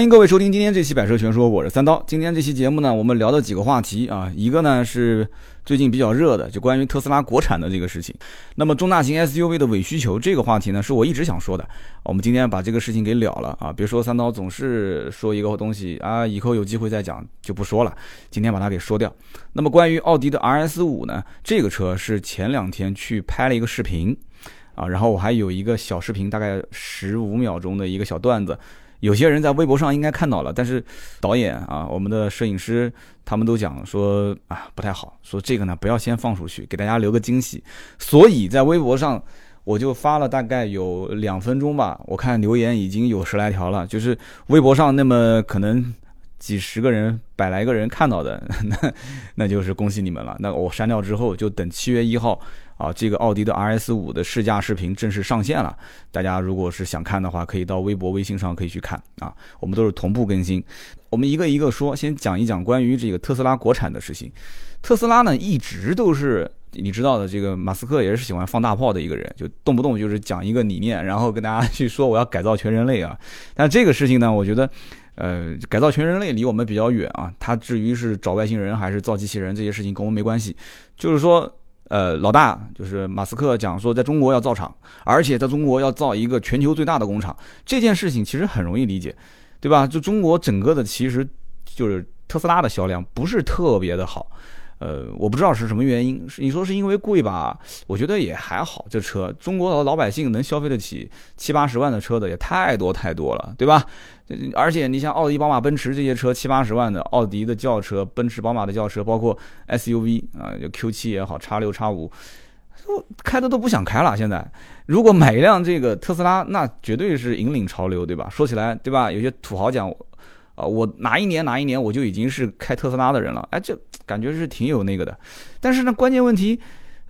欢迎各位收听今天这期《百车全说》，我是三刀。今天这期节目呢，我们聊的几个话题啊，一个呢是最近比较热的，就关于特斯拉国产的这个事情。那么中大型 SUV 的伪需求这个话题呢，是我一直想说的。我们今天把这个事情给了了啊，别说三刀总是说一个东西啊，以后有机会再讲就不说了。今天把它给说掉。那么关于奥迪的 RS 五呢，这个车是前两天去拍了一个视频啊，然后我还有一个小视频，大概十五秒钟的一个小段子。有些人在微博上应该看到了，但是导演啊，我们的摄影师他们都讲说啊不太好，说这个呢不要先放出去，给大家留个惊喜。所以在微博上我就发了大概有两分钟吧，我看留言已经有十来条了，就是微博上那么可能几十个人、百来个人看到的，那那就是恭喜你们了。那我删掉之后，就等七月一号。啊，这个奥迪的 RS 五的试驾视频正式上线了，大家如果是想看的话，可以到微博、微信上可以去看啊。我们都是同步更新，我们一个一个说，先讲一讲关于这个特斯拉国产的事情。特斯拉呢，一直都是你知道的，这个马斯克也是喜欢放大炮的一个人，就动不动就是讲一个理念，然后跟大家去说我要改造全人类啊。但这个事情呢，我觉得，呃，改造全人类离我们比较远啊。他至于是找外星人还是造机器人，这些事情跟我们没关系，就是说。呃，老大就是马斯克讲说，在中国要造厂，而且在中国要造一个全球最大的工厂。这件事情其实很容易理解，对吧？就中国整个的，其实就是特斯拉的销量不是特别的好。呃，我不知道是什么原因，你说是因为贵吧？我觉得也还好。这车，中国的老百姓能消费得起七八十万的车的也太多太多了，对吧？而且你像奥迪、宝马、奔驰这些车，七八十万的，奥迪的轿车、奔驰、宝马的轿车，包括 SUV 啊，就 Q7 也好，叉六、叉五，开的都不想开了。现在如果买一辆这个特斯拉，那绝对是引领潮流，对吧？说起来，对吧？有些土豪讲。啊，我哪一年哪一年我就已经是开特斯拉的人了，哎，这感觉是挺有那个的。但是呢，关键问题，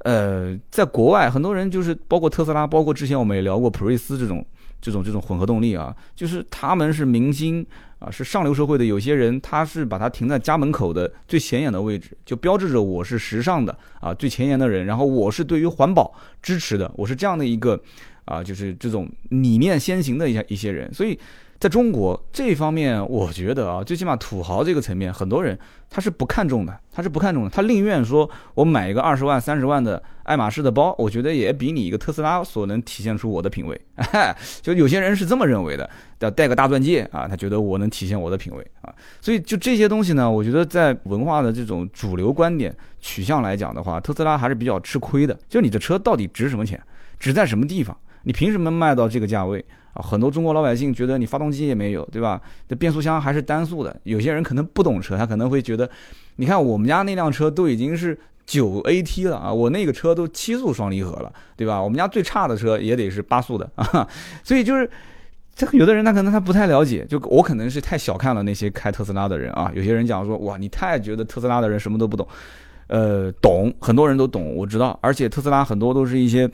呃，在国外很多人就是包括特斯拉，包括之前我们也聊过普锐斯这种这种这种混合动力啊，就是他们是明星啊，是上流社会的有些人，他是把它停在家门口的最显眼的位置，就标志着我是时尚的啊，最前沿的人，然后我是对于环保支持的，我是这样的一个啊，就是这种理念先行的一些一些人，所以。在中国这方面，我觉得啊，最起码土豪这个层面，很多人他是不看重的，他是不看重的，他宁愿说我买一个二十万、三十万的爱马仕的包，我觉得也比你一个特斯拉所能体现出我的品味。就有些人是这么认为的，要戴个大钻戒啊，他觉得我能体现我的品味啊。所以就这些东西呢，我觉得在文化的这种主流观点取向来讲的话，特斯拉还是比较吃亏的。就你的车到底值什么钱，值在什么地方？你凭什么卖到这个价位？啊，很多中国老百姓觉得你发动机也没有，对吧？这变速箱还是单速的。有些人可能不懂车，他可能会觉得，你看我们家那辆车都已经是九 AT 了啊，我那个车都七速双离合了，对吧？我们家最差的车也得是八速的 啊。所以就是，这个有的人他可能他不太了解，就我可能是太小看了那些开特斯拉的人啊。有些人讲说，哇，你太觉得特斯拉的人什么都不懂，呃，懂，很多人都懂，我知道，而且特斯拉很多都是一些。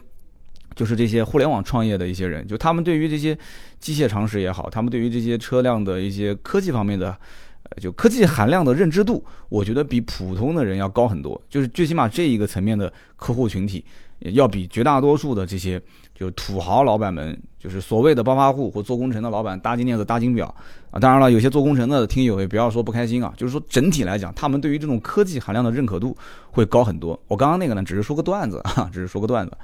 就是这些互联网创业的一些人，就他们对于这些机械常识也好，他们对于这些车辆的一些科技方面的，呃，就科技含量的认知度，我觉得比普通的人要高很多。就是最起码这一个层面的客户群体，要比绝大多数的这些就土豪老板们，就是所谓的暴发户或做工程的老板，搭金链子、搭金表啊。当然了，有些做工程的听友也不要说不开心啊，就是说整体来讲，他们对于这种科技含量的认可度会高很多。我刚刚那个呢，只是说个段子啊，只是说个段子。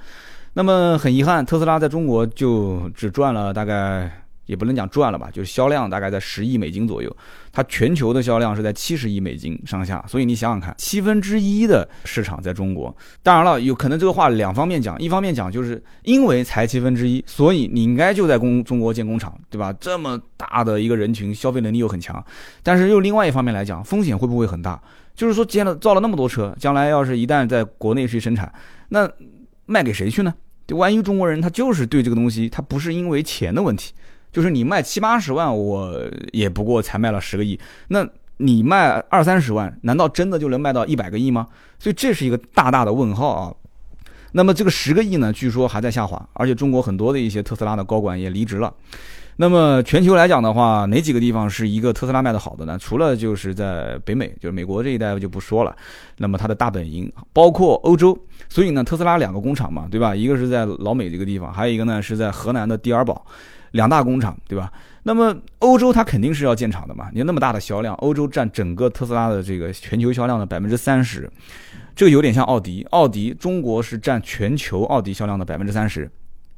那么很遗憾，特斯拉在中国就只赚了大概，也不能讲赚了吧，就是销量大概在十亿美金左右。它全球的销量是在七十亿美金上下，所以你想想看，七分之一的市场在中国。当然了，有可能这个话两方面讲，一方面讲就是因为才七分之一，所以你应该就在工中国建工厂，对吧？这么大的一个人群，消费能力又很强。但是又另外一方面来讲，风险会不会很大？就是说建了造了那么多车，将来要是一旦在国内去生产，那卖给谁去呢？就万一中国人他就是对这个东西，他不是因为钱的问题，就是你卖七八十万，我也不过才卖了十个亿，那你卖二三十万，难道真的就能卖到一百个亿吗？所以这是一个大大的问号啊。那么这个十个亿呢，据说还在下滑，而且中国很多的一些特斯拉的高管也离职了。那么全球来讲的话，哪几个地方是一个特斯拉卖的好的呢？除了就是在北美，就是美国这一带就不说了。那么它的大本营包括欧洲，所以呢，特斯拉两个工厂嘛，对吧？一个是在老美这个地方，还有一个呢是在河南的蒂尔堡，两大工厂，对吧？那么欧洲它肯定是要建厂的嘛，你那么大的销量，欧洲占整个特斯拉的这个全球销量的百分之三十，这个有点像奥迪，奥迪中国是占全球奥迪销量的百分之三十。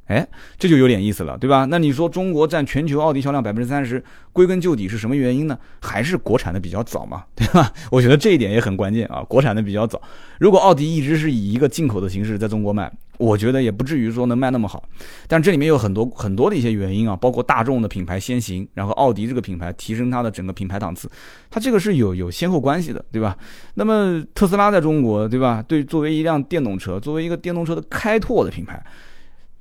哎，这就有点意思了，对吧？那你说中国占全球奥迪销量百分之三十，归根究底是什么原因呢？还是国产的比较早嘛，对吧？我觉得这一点也很关键啊，国产的比较早。如果奥迪一直是以一个进口的形式在中国卖，我觉得也不至于说能卖那么好。但这里面有很多很多的一些原因啊，包括大众的品牌先行，然后奥迪这个品牌提升它的整个品牌档次，它这个是有有先后关系的，对吧？那么特斯拉在中国，对吧？对，作为一辆电动车，作为一个电动车的开拓的品牌。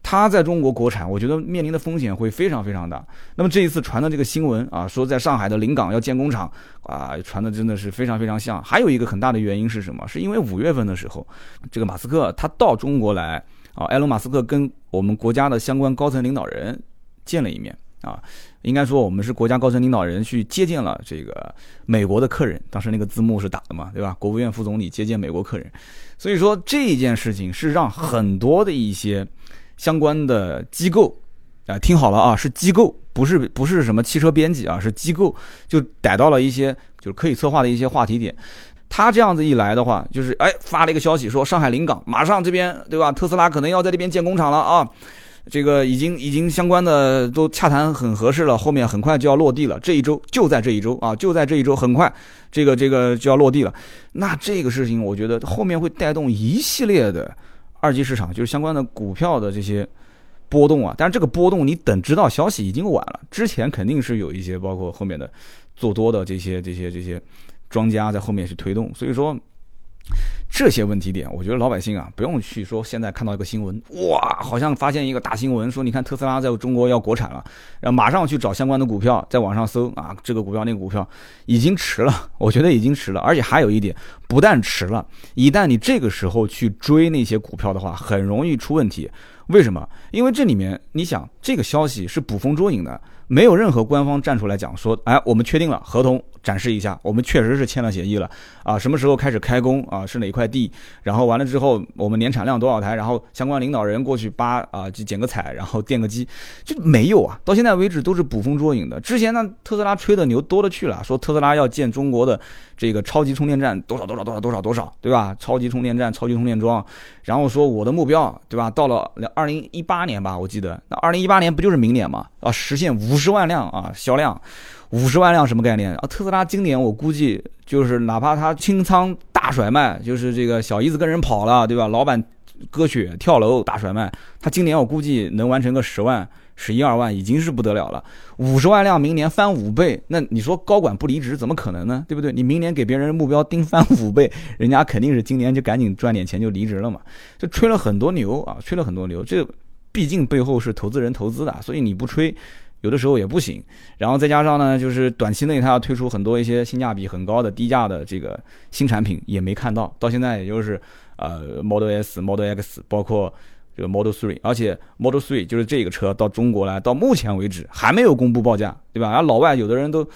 它在中国国产，我觉得面临的风险会非常非常大。那么这一次传的这个新闻啊，说在上海的临港要建工厂啊，传的真的是非常非常像。还有一个很大的原因是什么？是因为五月份的时候，这个马斯克他到中国来啊，埃隆·马斯克跟我们国家的相关高层领导人见了一面啊。应该说我们是国家高层领导人去接见了这个美国的客人，当时那个字幕是打的嘛，对吧？国务院副总理接见美国客人，所以说这件事情是让很多的一些。相关的机构，啊，听好了啊，是机构，不是不是什么汽车编辑啊，是机构，就逮到了一些就是可以策划的一些话题点。他这样子一来的话，就是哎发了一个消息说上海临港马上这边对吧？特斯拉可能要在这边建工厂了啊，这个已经已经相关的都洽谈很合适了，后面很快就要落地了。这一周就在这一周啊，就在这一周，很快这个这个就要落地了。那这个事情，我觉得后面会带动一系列的。二级市场就是相关的股票的这些波动啊，但是这个波动你等知道消息已经晚了，之前肯定是有一些包括后面的做多的这些这些这些庄家在后面去推动，所以说。这些问题点，我觉得老百姓啊，不用去说。现在看到一个新闻，哇，好像发现一个大新闻，说你看特斯拉在中国要国产了，然后马上去找相关的股票，在网上搜啊，这个股票那个股票已经迟了，我觉得已经迟了。而且还有一点，不但迟了，一旦你这个时候去追那些股票的话，很容易出问题。为什么？因为这里面你想，这个消息是捕风捉影的，没有任何官方站出来讲说，哎，我们确定了合同。展示一下，我们确实是签了协议了啊！什么时候开始开工啊？是哪一块地？然后完了之后，我们年产量多少台？然后相关领导人过去扒啊，去剪个彩，然后垫个机，就没有啊！到现在为止都是捕风捉影的。之前呢，特斯拉吹的牛多了去了，说特斯拉要建中国的这个超级充电站，多少多少多少多少多少，对吧？超级充电站、超级充电桩，然后说我的目标，对吧？到了二零一八年吧，我记得那二零一八年不就是明年嘛？啊，实现无五十万辆啊销量。五十万辆什么概念啊？特斯拉今年我估计就是哪怕它清仓大甩卖，就是这个小姨子跟人跑了，对吧？老板割血跳楼大甩卖，它今年我估计能完成个十万、十一二万，已经是不得了了。五十万辆明年翻五倍，那你说高管不离职怎么可能呢？对不对？你明年给别人目标定翻五倍，人家肯定是今年就赶紧赚点钱就离职了嘛。就吹了很多牛啊，吹了很多牛。这毕竟背后是投资人投资的，所以你不吹。有的时候也不行，然后再加上呢，就是短期内它要推出很多一些性价比很高的低价的这个新产品，也没看到，到现在也就是呃 Model S、Model X，包括这个 Model Three，而且 Model Three 就是这个车到中国来，到目前为止还没有公布报价，对吧？然后老外有的人都。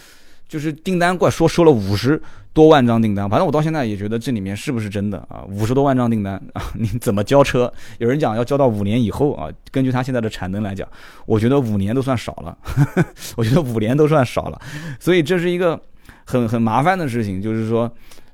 就是订单怪说收了五十多万张订单，反正我到现在也觉得这里面是不是真的啊？五十多万张订单啊，你怎么交车？有人讲要交到五年以后啊。根据他现在的产能来讲，我觉得五年都算少了，我觉得五年都算少了。所以这是一个很很麻烦的事情，就是说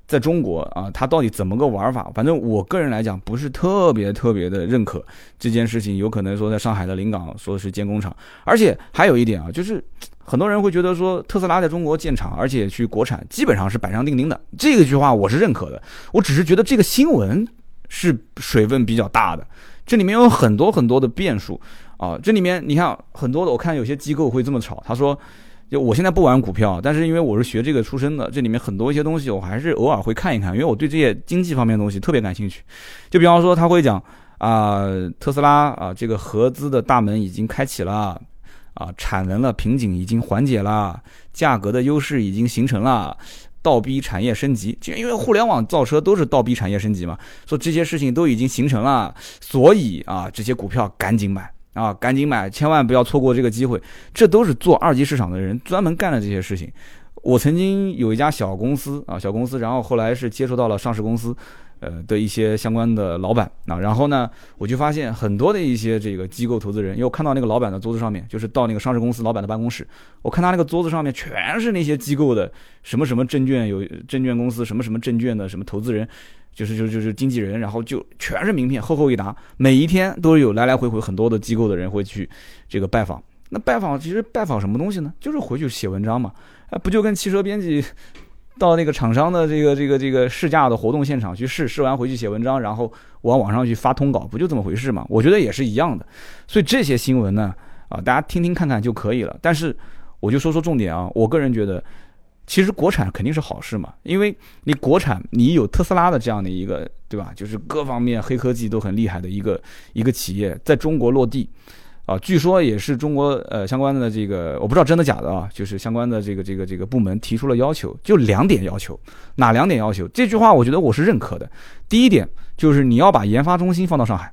在中国啊，它到底怎么个玩法？反正我个人来讲不是特别特别的认可这件事情。有可能说在上海的临港说是建工厂，而且还有一点啊，就是。很多人会觉得说特斯拉在中国建厂，而且去国产，基本上是板上钉钉的。这个句话我是认可的。我只是觉得这个新闻是水分比较大的，这里面有很多很多的变数啊。这里面你看很多的，我看有些机构会这么炒，他说，就我现在不玩股票，但是因为我是学这个出身的，这里面很多一些东西我还是偶尔会看一看，因为我对这些经济方面的东西特别感兴趣。就比方说他会讲啊，特斯拉啊，这个合资的大门已经开启了。啊，产能的瓶颈已经缓解了，价格的优势已经形成了，倒逼产业升级。就因为互联网造车都是倒逼产业升级嘛，说这些事情都已经形成了，所以啊，这些股票赶紧买啊，赶紧买，千万不要错过这个机会。这都是做二级市场的人专门干的这些事情。我曾经有一家小公司啊，小公司，然后后来是接触到了上市公司。呃的一些相关的老板啊，然后呢，我就发现很多的一些这个机构投资人，因为我看到那个老板的桌子上面，就是到那个上市公司老板的办公室，我看他那个桌子上面全是那些机构的什么什么证券有证券公司什么什么证券的什么投资人，就是就就是经纪人，然后就全是名片厚厚一沓，每一天都有来来回回很多的机构的人会去这个拜访。那拜访其实拜访什么东西呢？就是回去写文章嘛，啊，不就跟汽车编辑。到那个厂商的这个这个这个试驾的活动现场去试，试完回去写文章，然后往网上去发通稿，不就这么回事吗？我觉得也是一样的。所以这些新闻呢，啊，大家听听看看就可以了。但是我就说说重点啊，我个人觉得，其实国产肯定是好事嘛，因为你国产，你有特斯拉的这样的一个，对吧？就是各方面黑科技都很厉害的一个一个企业，在中国落地。啊，据说也是中国呃相关的这个，我不知道真的假的啊，就是相关的这个这个这个部门提出了要求，就两点要求，哪两点要求？这句话我觉得我是认可的。第一点就是你要把研发中心放到上海，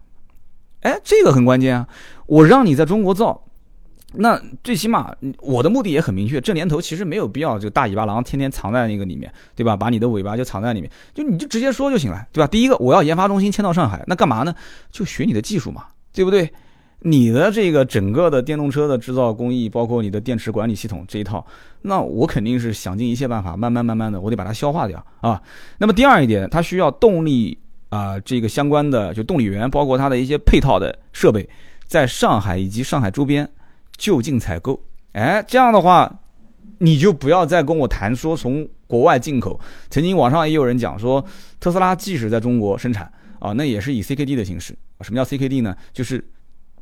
哎，这个很关键啊，我让你在中国造，那最起码我的目的也很明确，这年头其实没有必要这个大尾巴狼天天藏在那个里面，对吧？把你的尾巴就藏在里面，就你就直接说就行了，对吧？第一个我要研发中心迁到上海，那干嘛呢？就学你的技术嘛，对不对？你的这个整个的电动车的制造工艺，包括你的电池管理系统这一套，那我肯定是想尽一切办法，慢慢慢慢的，我得把它消化掉啊。那么第二一点，它需要动力啊，这个相关的就动力源，包括它的一些配套的设备，在上海以及上海周边就近采购。哎，这样的话，你就不要再跟我谈说从国外进口。曾经网上也有人讲说，特斯拉即使在中国生产啊，那也是以 CKD 的形式。什么叫 CKD 呢？就是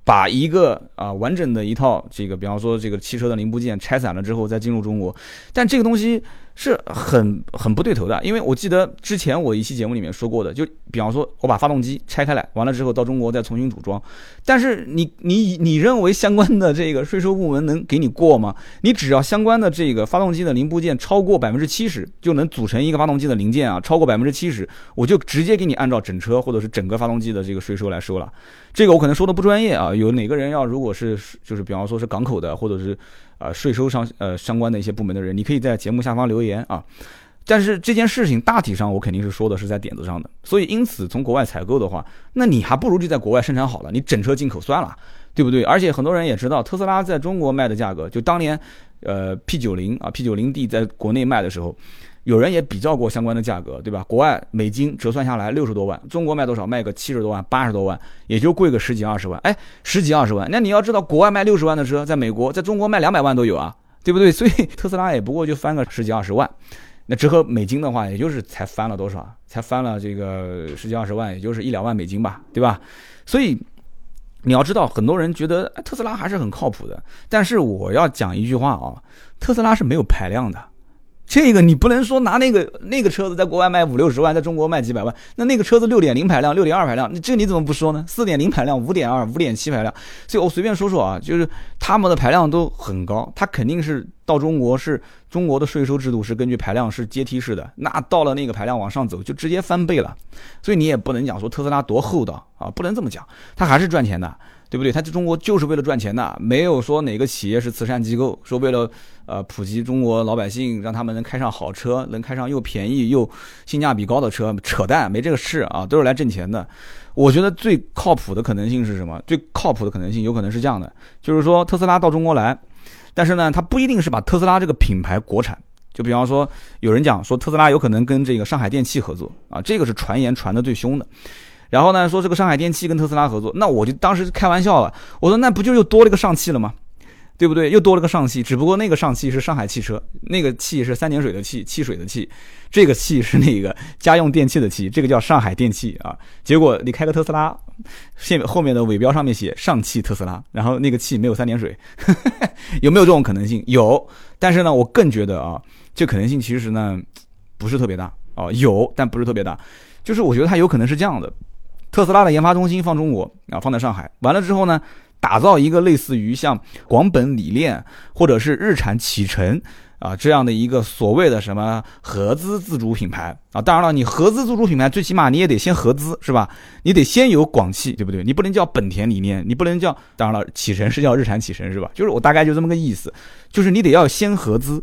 把一个啊完整的一套这个，比方说这个汽车的零部件拆散了之后再进入中国，但这个东西。是很很不对头的，因为我记得之前我一期节目里面说过的，就比方说我把发动机拆开来，完了之后到中国再重新组装，但是你你你认为相关的这个税收部门能给你过吗？你只要相关的这个发动机的零部件超过百分之七十，就能组成一个发动机的零件啊，超过百分之七十，我就直接给你按照整车或者是整个发动机的这个税收来收了。这个我可能说的不专业啊，有哪个人要如果是就是比方说是港口的或者是。呃，税收上呃相关的一些部门的人，你可以在节目下方留言啊。但是这件事情大体上我肯定是说的是在点子上的，所以因此从国外采购的话，那你还不如就在国外生产好了，你整车进口算了，对不对？而且很多人也知道，特斯拉在中国卖的价格，就当年呃 P 九零啊 P 九零 D 在国内卖的时候。有人也比较过相关的价格，对吧？国外美金折算下来六十多万，中国卖多少？卖个七十多万、八十多万，也就贵个十几二十万。哎，十几二十万，那你要知道，国外卖六十万的车，在美国，在中国卖两百万都有啊，对不对？所以特斯拉也不过就翻个十几二十万，那折合美金的话，也就是才翻了多少？才翻了这个十几二十万，也就是一两万美金吧，对吧？所以你要知道，很多人觉得特斯拉还是很靠谱的，但是我要讲一句话啊，特斯拉是没有排量的。这个你不能说拿那个那个车子在国外卖五六十万，在中国卖几百万，那那个车子六点零排量、六点二排量，这你怎么不说呢？四点零排量、五点二、五点七排量，所以我随便说说啊，就是他们的排量都很高，它肯定是到中国是中国的税收制度是根据排量是阶梯式的，那到了那个排量往上走就直接翻倍了，所以你也不能讲说特斯拉多厚道啊，不能这么讲，它还是赚钱的。对不对？他在中国就是为了赚钱的，没有说哪个企业是慈善机构，说为了呃普及中国老百姓，让他们能开上好车，能开上又便宜又性价比高的车，扯淡，没这个事啊，都是来挣钱的。我觉得最靠谱的可能性是什么？最靠谱的可能性有可能是这样的，就是说特斯拉到中国来，但是呢，它不一定是把特斯拉这个品牌国产，就比方说有人讲说特斯拉有可能跟这个上海电气合作啊，这个是传言传的最凶的。然后呢，说这个上海电气跟特斯拉合作，那我就当时开玩笑了，我说那不就又多了个上汽了吗？对不对？又多了个上汽，只不过那个上汽是上海汽车，那个汽是三点水的汽，汽水的汽，这个汽是那个家用电器的汽，这个叫上海电气啊。结果你开个特斯拉，现后面的尾标上面写上汽特斯拉，然后那个汽没有三点水，有没有这种可能性？有，但是呢，我更觉得啊，这可能性其实呢不是特别大啊，有，但不是特别大，就是我觉得它有可能是这样的。特斯拉的研发中心放中国啊，放在上海。完了之后呢，打造一个类似于像广本理念或者是日产启辰啊这样的一个所谓的什么合资自主品牌啊。当然了，你合资自主品牌，最起码你也得先合资是吧？你得先有广汽，对不对？你不能叫本田理念，你不能叫……当然了，启辰是叫日产启辰是吧？就是我大概就这么个意思，就是你得要先合资，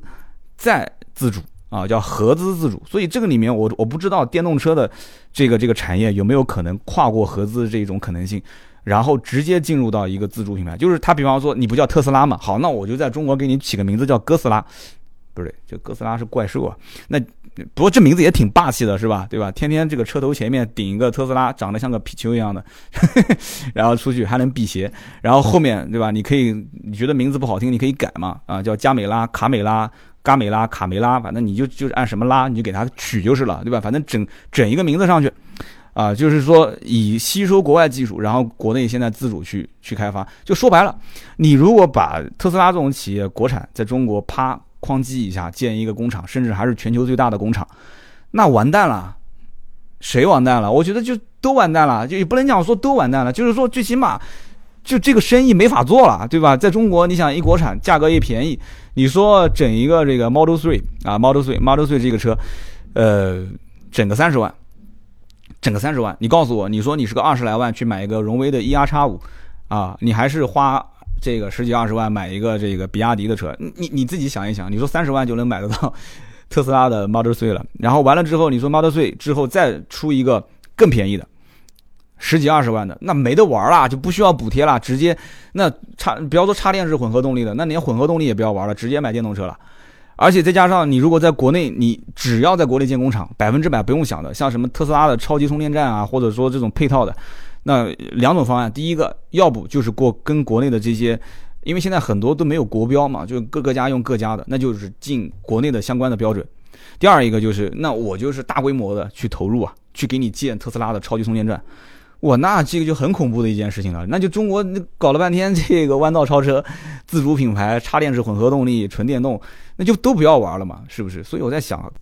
再自主啊，叫合资自主。所以这个里面我我不知道电动车的这个这个产业有没有可能跨过合资这种可能性，然后直接进入到一个自主品牌。就是他比方说你不叫特斯拉嘛，好，那我就在中国给你起个名字叫哥斯拉，不对，这哥斯拉是怪兽啊。那不过这名字也挺霸气的，是吧？对吧？天天这个车头前面顶一个特斯拉，长得像个皮球一样的，然后出去还能辟邪，然后后面对吧？你可以你觉得名字不好听，你可以改嘛，啊，叫加美拉、卡美拉、嘎美拉、卡梅拉，反正你就就是按什么拉你就给它取就是了，对吧？反正整整一个名字上去，啊，就是说以吸收国外技术，然后国内现在自主去去开发，就说白了，你如果把特斯拉这种企业国产在中国啪。哐叽一下建一个工厂，甚至还是全球最大的工厂，那完蛋了，谁完蛋了？我觉得就都完蛋了，就也不能讲说都完蛋了，就是说最起码就这个生意没法做了，对吧？在中国，你想一国产，价格也便宜，你说整一个这个 Model Three 啊，Model Three，Model Three 这个车，呃，整个三十万，整个三十万，你告诉我，你说你是个二十来万去买一个荣威的 E R 叉五啊，你还是花。这个十几二十万买一个这个比亚迪的车，你你自己想一想，你说三十万就能买得到特斯拉的 Model 3了，然后完了之后，你说 Model 3之后再出一个更便宜的，十几二十万的，那没得玩了，就不需要补贴了，直接那插不要说插电式混合动力的，那连混合动力也不要玩了，直接买电动车了。而且再加上你如果在国内，你只要在国内建工厂，百分之百不用想的，像什么特斯拉的超级充电站啊，或者说这种配套的。那两种方案，第一个要不就是过跟国内的这些，因为现在很多都没有国标嘛，就各个家用各家的，那就是进国内的相关的标准。第二一个就是，那我就是大规模的去投入啊，去给你建特斯拉的超级充电站。哇，那这个就很恐怖的一件事情了。那就中国搞了半天这个弯道超车，自主品牌、插电式混合动力、纯电动，那就都不要玩了嘛，是不是？所以我在想，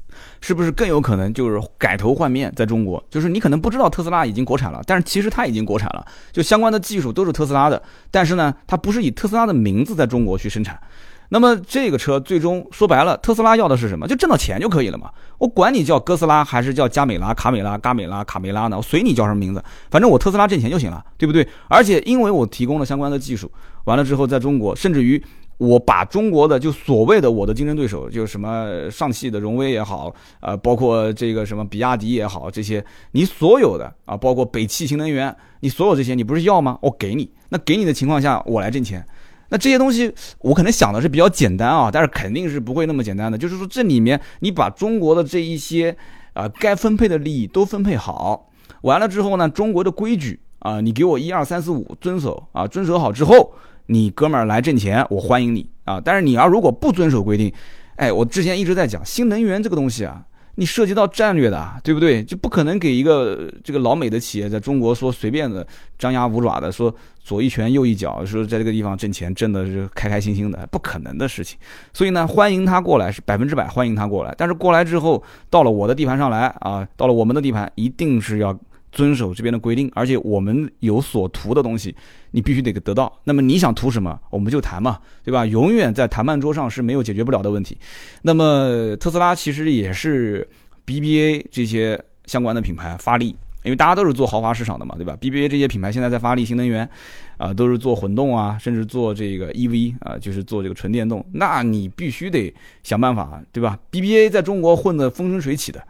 是不是更有可能就是改头换面，在中国，就是你可能不知道特斯拉已经国产了，但是其实它已经国产了，就相关的技术都是特斯拉的，但是呢，它不是以特斯拉的名字在中国去生产。那么这个车最终说白了，特斯拉要的是什么？就挣到钱就可以了嘛。我管你叫哥斯拉还是叫加美拉、卡美拉、嘎美拉、卡梅拉呢？我随你叫什么名字，反正我特斯拉挣钱就行了，对不对？而且因为我提供了相关的技术，完了之后在中国，甚至于我把中国的就所谓的我的竞争对手，就是什么上汽的荣威也好，呃，包括这个什么比亚迪也好，这些你所有的啊，包括北汽新能源，你所有这些你不是要吗？我给你，那给你的情况下，我来挣钱。那这些东西，我可能想的是比较简单啊，但是肯定是不会那么简单的。就是说，这里面你把中国的这一些啊该分配的利益都分配好，完了之后呢，中国的规矩啊，你给我一二三四五遵守啊，遵守好之后，你哥们儿来挣钱，我欢迎你啊。但是你要如果不遵守规定，哎，我之前一直在讲新能源这个东西啊。你涉及到战略的，对不对？就不可能给一个这个老美的企业在中国说随便的张牙舞爪的说左一拳右一脚，说在这个地方挣钱挣的是开开心心的，不可能的事情。所以呢，欢迎他过来是百分之百欢迎他过来。但是过来之后，到了我的地盘上来啊，到了我们的地盘，一定是要遵守这边的规定，而且我们有所图的东西。你必须得得到，那么你想图什么，我们就谈嘛，对吧？永远在谈判桌上是没有解决不了的问题。那么特斯拉其实也是 BBA 这些相关的品牌发力，因为大家都是做豪华市场的嘛，对吧？BBA 这些品牌现在在发力新能源，啊，都是做混动啊，甚至做这个 EV 啊，就是做这个纯电动，那你必须得想办法，对吧？BBA 在中国混得风生水起的。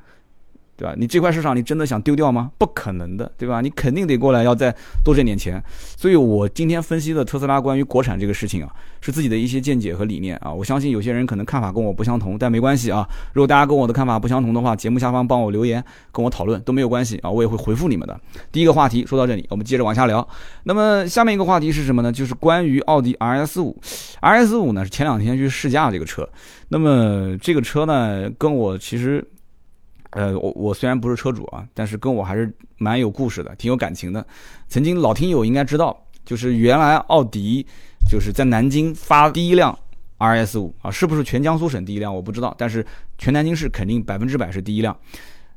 对吧？你这块市场你真的想丢掉吗？不可能的，对吧？你肯定得过来要再多挣点钱。所以我今天分析的特斯拉关于国产这个事情啊，是自己的一些见解和理念啊。我相信有些人可能看法跟我不相同，但没关系啊。如果大家跟我的看法不相同的话，节目下方帮我留言跟我讨论都没有关系啊，我也会回复你们的。第一个话题说到这里，我们接着往下聊。那么下面一个话题是什么呢？就是关于奥迪 RS 五。RS 五呢是前两天去试驾这个车，那么这个车呢跟我其实。呃，我我虽然不是车主啊，但是跟我还是蛮有故事的，挺有感情的。曾经老听友应该知道，就是原来奥迪就是在南京发第一辆 RS 五啊，是不是全江苏省第一辆我不知道，但是全南京市肯定百分之百是第一辆。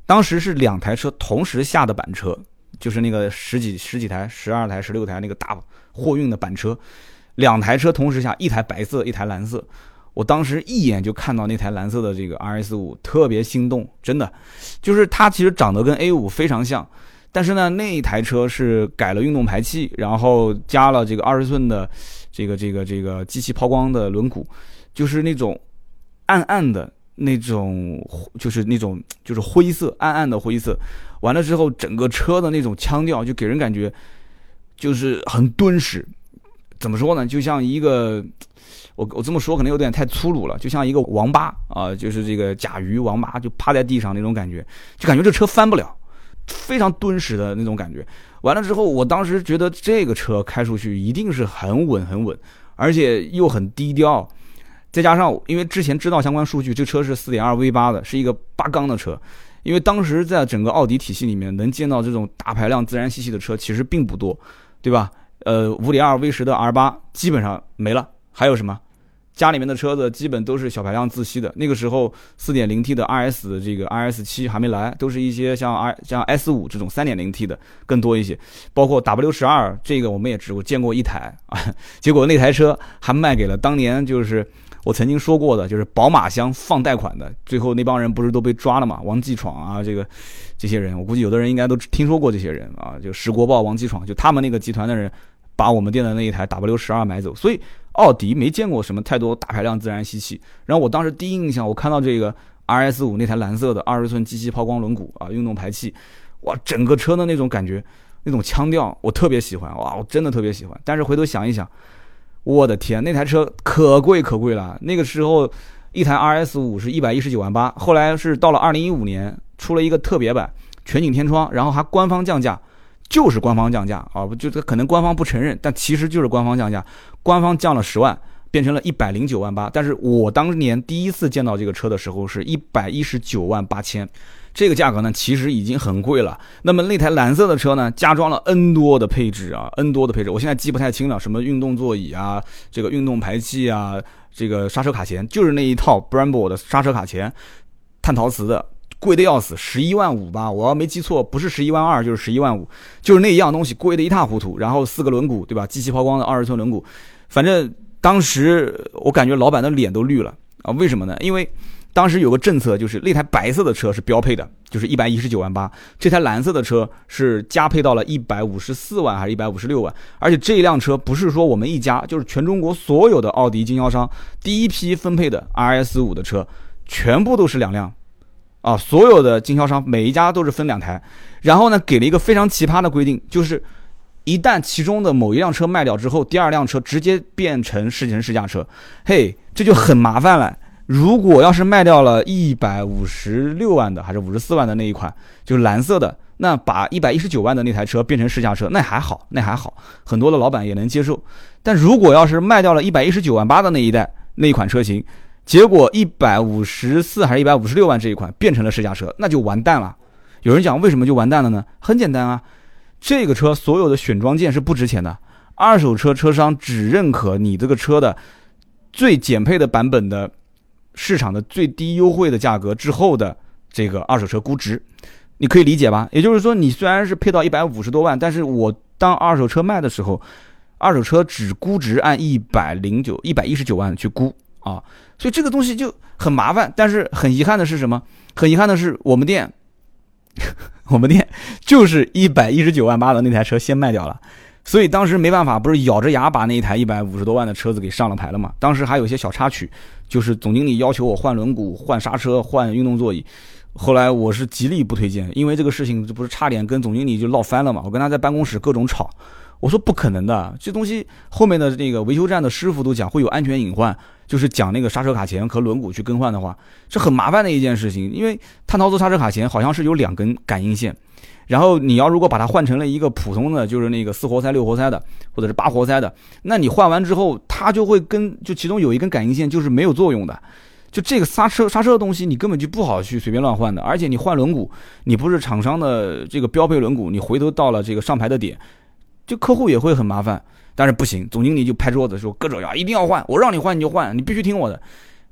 当时是两台车同时下的板车，就是那个十几十几台、十二台、十六台那个大货运的板车，两台车同时下，一台白色，一台蓝色。我当时一眼就看到那台蓝色的这个 RS 五，特别心动，真的，就是它其实长得跟 A 五非常像，但是呢，那一台车是改了运动排气，然后加了这个二十寸的这个这个这个机器抛光的轮毂，就是那种暗暗的那种就是那种就是灰色暗暗的灰色，完了之后整个车的那种腔调就给人感觉就是很敦实，怎么说呢？就像一个我我这么说可能有点太粗鲁了，就像一个王八啊，就是这个甲鱼王八就趴在地上那种感觉，就感觉这车翻不了，非常敦实的那种感觉。完了之后，我当时觉得这个车开出去一定是很稳很稳，而且又很低调。再加上，因为之前知道相关数据，这车是四点二 V 八的，是一个八缸的车。因为当时在整个奥迪体系里面，能见到这种大排量自然吸气的车其实并不多，对吧？呃，五点二 V 十的 R 八基本上没了，还有什么？家里面的车子基本都是小排量自吸的。那个时候，四点零 T 的 RS 这个 RS 七还没来，都是一些像 R 像 S 五这种三点零 T 的更多一些。包括 W 十二，这个我们也只见过一台啊。结果那台车还卖给了当年就是我曾经说过的，就是宝马箱放贷款的。最后那帮人不是都被抓了嘛？王继闯啊，这个这些人，我估计有的人应该都听说过这些人啊，就石国豹、王继闯，就他们那个集团的人。把我们店的那一台 W 十二买走，所以奥迪没见过什么太多大排量自然吸气。然后我当时第一印象，我看到这个 RS 五那台蓝色的二十寸机器抛光轮毂啊，运动排气，哇，整个车的那种感觉，那种腔调，我特别喜欢，哇，我真的特别喜欢。但是回头想一想，我的天，那台车可贵可贵了。那个时候一台 RS 五是一百一十九万八，后来是到了二零一五年出了一个特别版全景天窗，然后还官方降价。就是官方降价啊，不就可能官方不承认，但其实就是官方降价，官方降了十万，变成了一百零九万八。但是我当年第一次见到这个车的时候是一百一十九万八千，这个价格呢其实已经很贵了。那么那台蓝色的车呢，加装了 N 多的配置啊，N 多的配置，我现在记不太清了，什么运动座椅啊，这个运动排气啊，这个刹车卡钳，就是那一套 Brembo 的刹车卡钳，碳陶瓷的。贵的要死，十一万五吧，我要没记错，不是十一万二就是十一万五，就是那一样东西贵的一塌糊涂。然后四个轮毂，对吧？机器抛光的二十寸轮毂，反正当时我感觉老板的脸都绿了啊！为什么呢？因为当时有个政策，就是那台白色的车是标配的，就是一百一十九万八，这台蓝色的车是加配到了一百五十四万还是一百五十六万？而且这一辆车不是说我们一家，就是全中国所有的奥迪经销商第一批分配的 RS 五的车，全部都是两辆。啊，所有的经销商每一家都是分两台，然后呢，给了一个非常奇葩的规定，就是一旦其中的某一辆车卖掉之后，第二辆车直接变成试乘试驾车，嘿，这就很麻烦了。如果要是卖掉了一百五十六万的还是五十四万的那一款，就是蓝色的，那把一百一十九万的那台车变成试驾车，那还好，那还好，很多的老板也能接受。但如果要是卖掉了一百一十九万八的那一代那一款车型，结果一百五十四还是一百五十六万这一款变成了试驾车，那就完蛋了。有人讲为什么就完蛋了呢？很简单啊，这个车所有的选装件是不值钱的，二手车车商只认可你这个车的最减配的版本的市场的最低优惠的价格之后的这个二手车估值，你可以理解吧？也就是说，你虽然是配到一百五十多万，但是我当二手车卖的时候，二手车只估值按一百零九、一百一十九万去估。啊，所以这个东西就很麻烦，但是很遗憾的是什么？很遗憾的是，我们店，我们店就是一百一十九万八的那台车先卖掉了，所以当时没办法，不是咬着牙把那一台一百五十多万的车子给上了牌了嘛？当时还有一些小插曲，就是总经理要求我换轮毂、换刹车、换运动座椅，后来我是极力不推荐，因为这个事情这不是差点跟总经理就闹翻了嘛？我跟他在办公室各种吵。我说不可能的，这东西后面的那个维修站的师傅都讲会有安全隐患，就是讲那个刹车卡钳和轮毂去更换的话，是很麻烦的一件事情。因为碳陶瓷刹车卡钳好像是有两根感应线，然后你要如果把它换成了一个普通的，就是那个四活塞、六活塞的，或者是八活塞的，那你换完之后，它就会跟就其中有一根感应线就是没有作用的，就这个刹车刹车的东西你根本就不好去随便乱换的。而且你换轮毂，你不是厂商的这个标配轮毂，你回头到了这个上牌的点。就客户也会很麻烦，但是不行，总经理就拍桌子说：“各种要一定要换，我让你换你就换，你必须听我的。”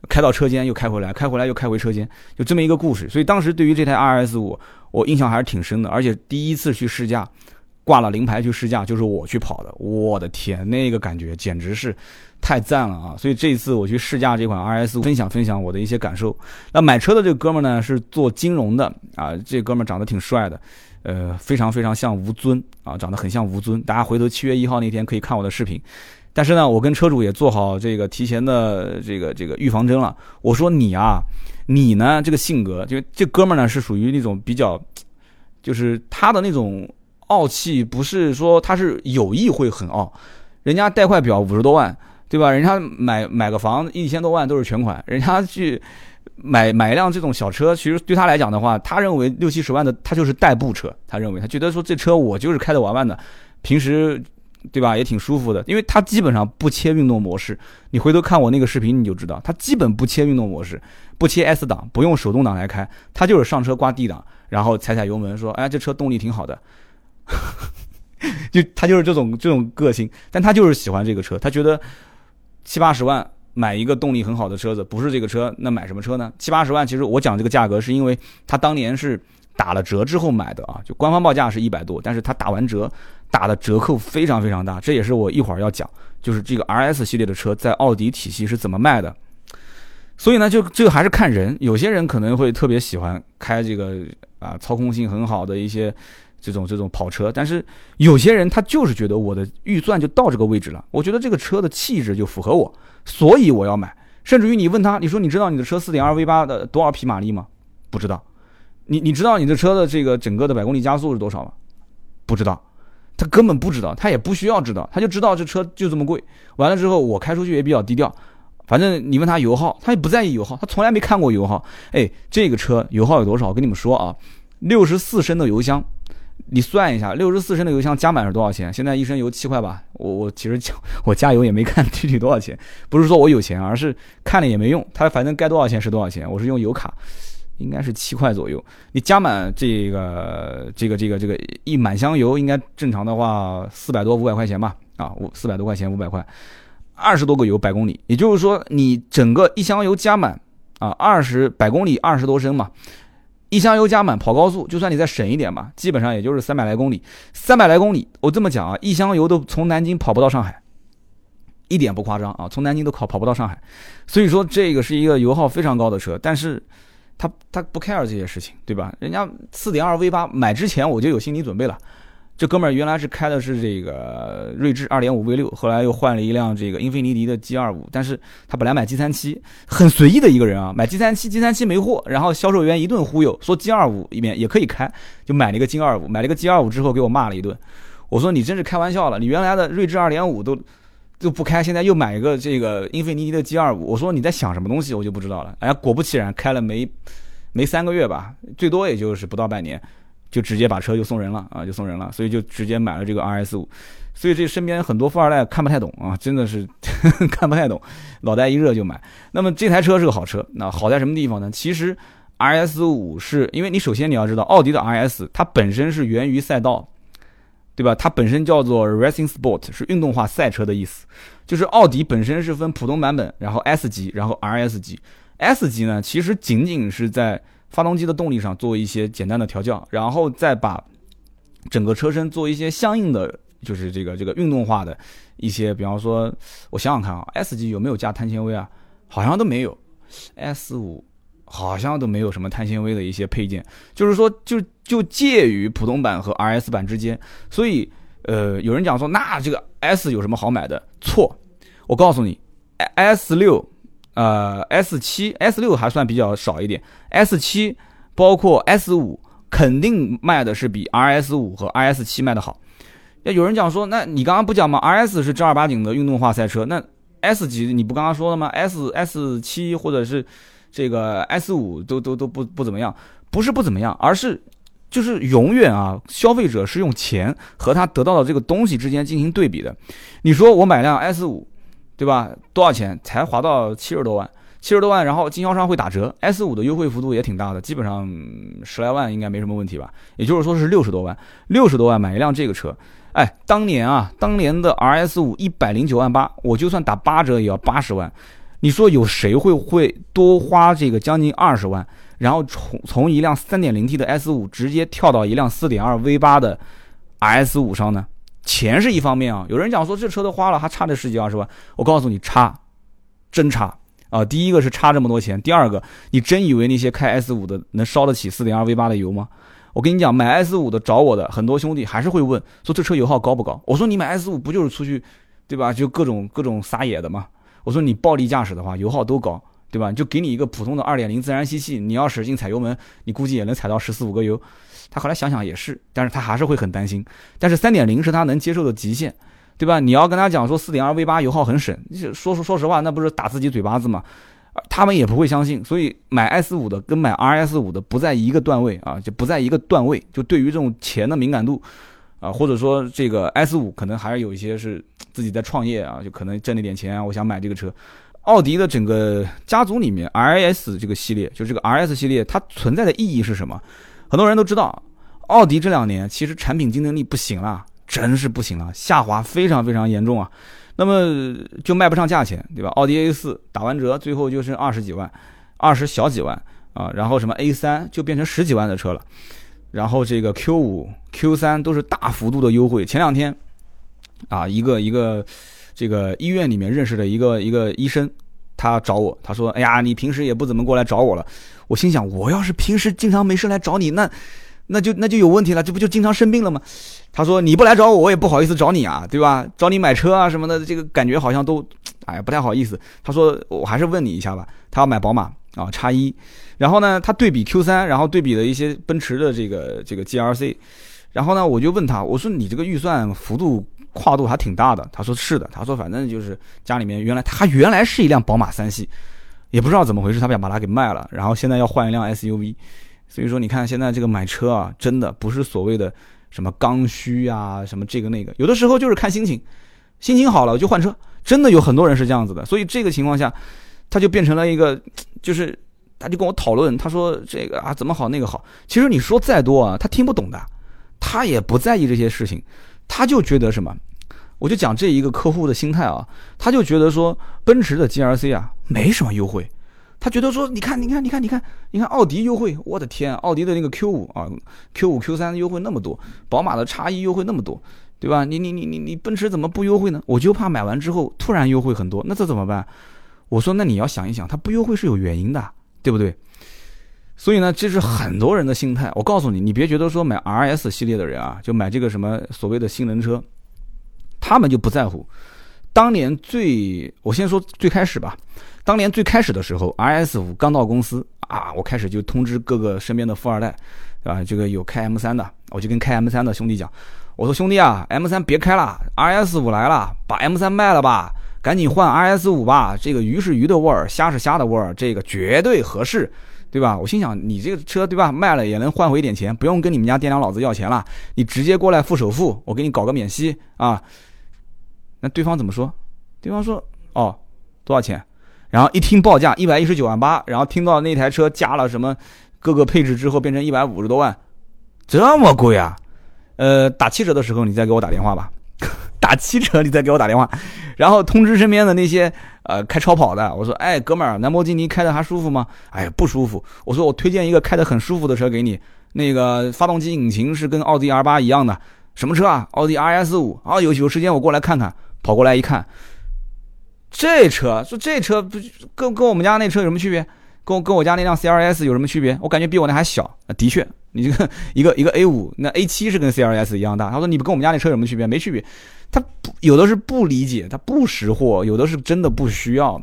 开到车间又开回来，开回来又开回车间，就这么一个故事。所以当时对于这台 RS 五，我印象还是挺深的。而且第一次去试驾，挂了临牌去试驾，就是我去跑的。我的天，那个感觉简直是太赞了啊！所以这一次我去试驾这款 RS 五，分享分享我的一些感受。那买车的这哥们呢，是做金融的啊，这哥们长得挺帅的。呃，非常非常像吴尊啊，长得很像吴尊。大家回头七月一号那天可以看我的视频。但是呢，我跟车主也做好这个提前的这个这个预防针了。我说你啊，你呢这个性格，就这哥们儿呢是属于那种比较，就是他的那种傲气，不是说他是有意会很傲，人家带块表五十多万，对吧？人家买买个房一千多万都是全款，人家去买买一辆这种小车，其实对他来讲的话，他认为六七十万的他就是代步车，他认为他觉得说这车我就是开着玩玩的，平时。对吧？也挺舒服的，因为他基本上不切运动模式。你回头看我那个视频，你就知道，他基本不切运动模式，不切 S 档，不用手动挡来开，他就是上车挂 D 档，然后踩踩油门，说：“哎，这车动力挺好的。”就他就是这种这种个性，但他就是喜欢这个车，他觉得七八十万买一个动力很好的车子，不是这个车，那买什么车呢？七八十万，其实我讲这个价格是因为他当年是打了折之后买的啊，就官方报价是一百多，但是他打完折。打的折扣非常非常大，这也是我一会儿要讲，就是这个 R S 系列的车在奥迪体系是怎么卖的。所以呢，就这个还是看人，有些人可能会特别喜欢开这个啊操控性很好的一些这种这种跑车，但是有些人他就是觉得我的预算就到这个位置了，我觉得这个车的气质就符合我，所以我要买。甚至于你问他，你说你知道你的车四点二 V 八的多少匹马力吗？不知道。你你知道你的车的这个整个的百公里加速是多少吗？不知道。他根本不知道，他也不需要知道，他就知道这车就这么贵。完了之后，我开出去也比较低调，反正你问他油耗，他也不在意油耗，他从来没看过油耗。哎，这个车油耗有多少？我跟你们说啊，六十四升的油箱，你算一下，六十四升的油箱加满是多少钱？现在一升油七块吧。我我其实我加油也没看具体多少钱，不是说我有钱，而是看了也没用，它反正该多少钱是多少钱。我是用油卡。应该是七块左右，你加满这个这个这个这个一满箱油，应该正常的话四百多五百块钱吧？啊，五四百多块钱五百块，二十多个油百公里，也就是说你整个一箱油加满啊，二十百公里二十多升嘛，一箱油加满跑高速，就算你再省一点吧，基本上也就是三百来公里，三百来公里，我这么讲啊，一箱油都从南京跑不到上海，一点不夸张啊，从南京都跑跑不到上海，所以说这个是一个油耗非常高的车，但是。他他不 care 这些事情，对吧？人家四点二 V 八买之前我就有心理准备了。这哥们儿原来是开的是这个锐志二点五 V 六，后来又换了一辆这个英菲尼迪的 G 二五。但是他本来买 G 三七，很随意的一个人啊，买 G 三七，G 三七没货，然后销售员一顿忽悠，说 G 二五里面也可以开，就买了一个 G 二五，买了个 G 二五之后给我骂了一顿。我说你真是开玩笑了，你原来的锐志二点五都都不开，现在又买一个这个英菲尼迪的 G 二五，我说你在想什么东西，我就不知道了。哎，果不其然，开了没没三个月吧，最多也就是不到半年，就直接把车就送人了啊，就送人了，所以就直接买了这个 RS 五。所以这身边很多富二代看不太懂啊，真的是 看不太懂，脑袋一热就买。那么这台车是个好车，那好在什么地方呢？其实 RS 五是因为你首先你要知道，奥迪的 RS 它本身是源于赛道。对吧？它本身叫做 Racing Sport，是运动化赛车的意思。就是奥迪本身是分普通版本，然后 S 级，然后 RS 级。S 级呢，其实仅仅是在发动机的动力上做一些简单的调教，然后再把整个车身做一些相应的，就是这个这个运动化的一些，比方说，我想想看啊，S 级有没有加碳纤维啊？好像都没有。S 五。好像都没有什么碳纤维的一些配件，就是说，就就介于普通版和 RS 版之间。所以，呃，有人讲说，那这个 S 有什么好买的？错，我告诉你，S 六，呃，S 七，S 六还算比较少一点，S 七包括 S 五，肯定卖的是比 RS 五和 RS 七卖的好。那有人讲说，那你刚刚不讲吗？RS 是正儿八经的运动化赛车，那 S 级你不刚刚说了吗？S S 七或者是？这个 S 五都都都不不怎么样，不是不怎么样，而是就是永远啊，消费者是用钱和他得到的这个东西之间进行对比的。你说我买辆 S 五，对吧？多少钱？才划到七十多万，七十多万，然后经销商会打折，S 五的优惠幅度也挺大的，基本上十来万应该没什么问题吧？也就是说是六十多万，六十多万买一辆这个车，哎，当年啊，当年的 RS 五一百零九万八，我就算打八折也要八十万。你说有谁会会多花这个将近二十万，然后从从一辆三点零 T 的 S 五直接跳到一辆四点二 V 八的 RS 五上呢？钱是一方面啊，有人讲说这车都花了，还差这十几二十万。我告诉你，差，真差啊！第一个是差这么多钱，第二个，你真以为那些开 S 五的能烧得起四点二 V 八的油吗？我跟你讲，买 S 五的找我的很多兄弟还是会问说这车油耗高不高？我说你买 S 五不就是出去？对吧？就各种各种撒野的嘛。我说你暴力驾驶的话，油耗都高，对吧？就给你一个普通的二点零自然吸气，你要使劲踩油门，你估计也能踩到十四五个油。他后来想想也是，但是他还是会很担心。但是三点零是他能接受的极限，对吧？你要跟他讲说四点二 V 八油耗很省，说说说实话，那不是打自己嘴巴子吗？他们也不会相信。所以买 S 五的跟买 RS 五的不在一个段位啊，就不在一个段位。就对于这种钱的敏感度啊，或者说这个 S 五可能还是有一些是自己在创业啊，就可能挣了点钱，我想买这个车。奥迪的整个家族里面，RS 这个系列，就这个 RS 系列，它存在的意义是什么？很多人都知道，奥迪这两年其实产品竞争力不行了，真是不行了，下滑非常非常严重啊。那么就卖不上价钱，对吧？奥迪 A 四打完折，最后就剩二十几万，二十小几万啊。然后什么 A 三就变成十几万的车了。然后这个 Q 五、Q 三都是大幅度的优惠。前两天啊，一个一个这个医院里面认识的一个一个医生，他找我，他说：“哎呀，你平时也不怎么过来找我了。”我心想，我要是平时经常没事来找你，那那就那就有问题了，这不就经常生病了吗？他说你不来找我，我也不好意思找你啊，对吧？找你买车啊什么的，这个感觉好像都，哎呀不太好意思。他说我还是问你一下吧，他要买宝马啊叉一，然后呢他对比 Q 三，然后对比了一些奔驰的这个这个 GRC，然后呢我就问他，我说你这个预算幅度跨度还挺大的。他说是的，他说反正就是家里面原来他原来是一辆宝马三系。也不知道怎么回事，他想把它给卖了，然后现在要换一辆 SUV，所以说你看现在这个买车啊，真的不是所谓的什么刚需啊，什么这个那个，有的时候就是看心情，心情好了就换车，真的有很多人是这样子的，所以这个情况下，他就变成了一个，就是他就跟我讨论，他说这个啊怎么好那个好，其实你说再多啊，他听不懂的，他也不在意这些事情，他就觉得什么。我就讲这一个客户的心态啊，他就觉得说奔驰的 G R C 啊没什么优惠，他觉得说你看你看你看你看你看奥迪优惠，我的天，奥迪的那个 Q 五啊 Q 五 Q 三优惠那么多，宝马的叉一优惠那么多，对吧？你你你你你奔驰怎么不优惠呢？我就怕买完之后突然优惠很多，那这怎么办？我说那你要想一想，它不优惠是有原因的，对不对？所以呢，这是很多人的心态。我告诉你，你别觉得说买 R S 系列的人啊，就买这个什么所谓的性能车。他们就不在乎。当年最，我先说最开始吧。当年最开始的时候，RS 五刚到公司啊，我开始就通知各个身边的富二代，对吧？这个有开 M 三的，我就跟开 M 三的兄弟讲，我说兄弟啊，M 三别开了，RS 五来了，把 M 三卖了吧，赶紧换 RS 五吧。这个鱼是鱼的味儿，虾是虾的味儿，这个绝对合适，对吧？我心想，你这个车对吧，卖了也能换回一点钱，不用跟你们家店长老子要钱了，你直接过来付首付，我给你搞个免息啊。那对方怎么说？对方说：“哦，多少钱？”然后一听报价一百一十九万八，然后听到那台车加了什么各个配置之后变成一百五十多万，这么贵啊？呃，打七折的时候你再给我打电话吧，打七折你再给我打电话，然后通知身边的那些呃开超跑的，我说：“哎，哥们儿，兰博基尼开的还舒服吗？”哎，不舒服。我说：“我推荐一个开的很舒服的车给你，那个发动机引擎是跟奥迪 R 八一样的，什么车啊？奥迪 RS 五啊，有有时间我过来看看。”跑过来一看，这车说这车不跟跟我们家那车有什么区别？跟跟我家那辆 C R S 有什么区别？我感觉比我那还小啊。的确，你这个一个一个 A 五，那 A 七是跟 C R S 一样大。他说你跟我们家那车有什么区别？没区别。他不有的是不理解，他不识货，有的是真的不需要。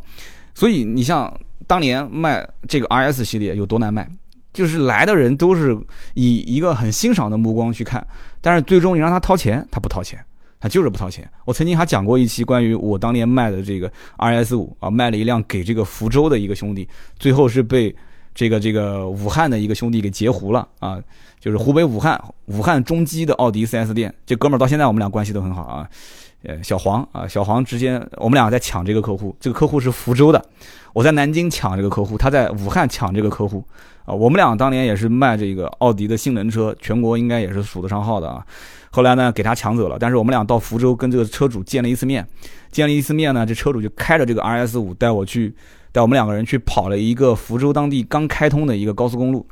所以你像当年卖这个 R S 系列有多难卖，就是来的人都是以一个很欣赏的目光去看，但是最终你让他掏钱，他不掏钱。他就是不掏钱。我曾经还讲过一期关于我当年卖的这个 RS 五啊，卖了一辆给这个福州的一个兄弟，最后是被这个这个武汉的一个兄弟给截胡了啊，就是湖北武汉武汉中基的奥迪 4S 店，这哥们儿到现在我们俩关系都很好啊。呃，小黄啊，小黄之间我们俩在抢这个客户，这个客户是福州的，我在南京抢这个客户，他在武汉抢这个客户啊。我们俩当年也是卖这个奥迪的性能车，全国应该也是数得上号的啊。后来呢，给他抢走了。但是我们俩到福州跟这个车主见了一次面，见了一次面呢，这车主就开着这个 RS 五带我去，带我们两个人去跑了一个福州当地刚开通的一个高速公路。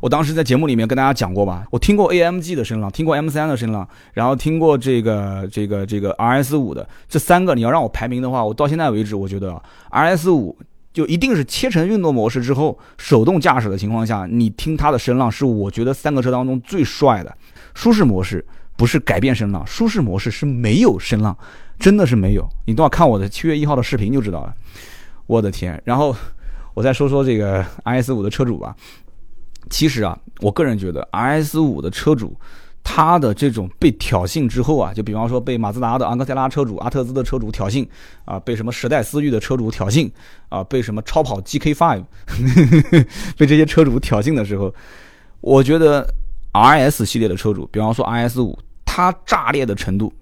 我当时在节目里面跟大家讲过吧，我听过 AMG 的声浪，听过 M3 的声浪，然后听过这个这个这个 RS 五的这三个，你要让我排名的话，我到现在为止，我觉得 RS 五就一定是切成运动模式之后，手动驾驶的情况下，你听它的声浪是我觉得三个车当中最帅的。舒适模式不是改变声浪，舒适模式是没有声浪，真的是没有。你等会看我的七月一号的视频就知道了。我的天！然后 我再说说这个 RS 五的车主吧。其实啊，我个人觉得 RS 五的车主。他的这种被挑衅之后啊，就比方说被马自达的昂克赛拉车主、阿特兹的车主挑衅啊，被什么时代思域的车主挑衅啊，被什么超跑 GK5 被这些车主挑衅的时候，我觉得 RS 系列的车主，比方说 RS 五，它炸裂的程度，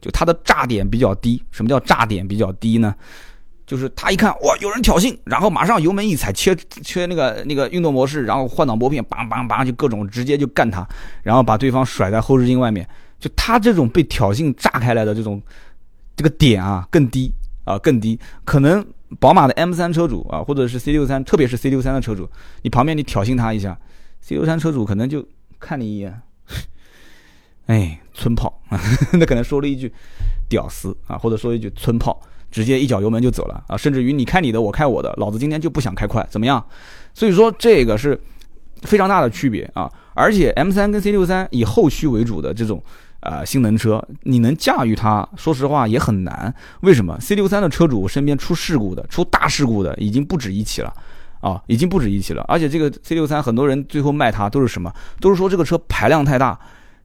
就它的炸点比较低。什么叫炸点比较低呢？就是他一看哇，有人挑衅，然后马上油门一踩，切切那个那个运动模式，然后换挡拨片，梆梆梆就各种直接就干他，然后把对方甩在后视镜外面。就他这种被挑衅炸开来的这种这个点啊更低啊更低。可能宝马的 M3 车主啊，或者是 C63，特别是 C63 的车主，你旁边你挑衅他一下，C63 车主可能就看你一眼，哎，村炮，那可能说了一句屌丝啊，或者说一句村炮。直接一脚油门就走了啊！甚至于你开你的，我开我的，老子今天就不想开快，怎么样？所以说这个是非常大的区别啊！而且 M 三跟 C 六三以后驱为主的这种啊性能车，你能驾驭它，说实话也很难。为什么？C 六三的车主身边出事故的、出大事故的已经不止一起了啊，已经不止一起了。而且这个 C 六三很多人最后卖它都是什么？都是说这个车排量太大。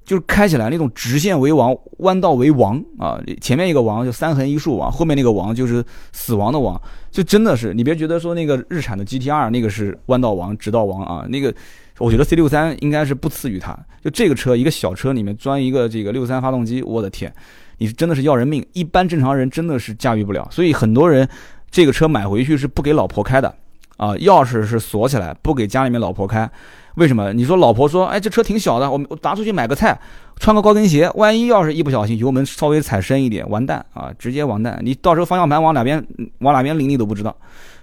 就是开起来那种直线为王，弯道为王啊！前面一个王就三横一竖王，后面那个王就是死亡的王，就真的是你别觉得说那个日产的 GTR 那个是弯道王、直道王啊，那个我觉得 C63 应该是不次于它。就这个车一个小车里面装一个这个63发动机，我的天，你真的是要人命！一般正常人真的是驾驭不了，所以很多人这个车买回去是不给老婆开的啊，钥匙是锁起来，不给家里面老婆开。为什么？你说老婆说，哎，这车挺小的，我我拿出去买个菜，穿个高跟鞋，万一要是一不小心油门稍微踩深一点，完蛋啊，直接完蛋！你到时候方向盘往哪边往哪边拧你都不知道，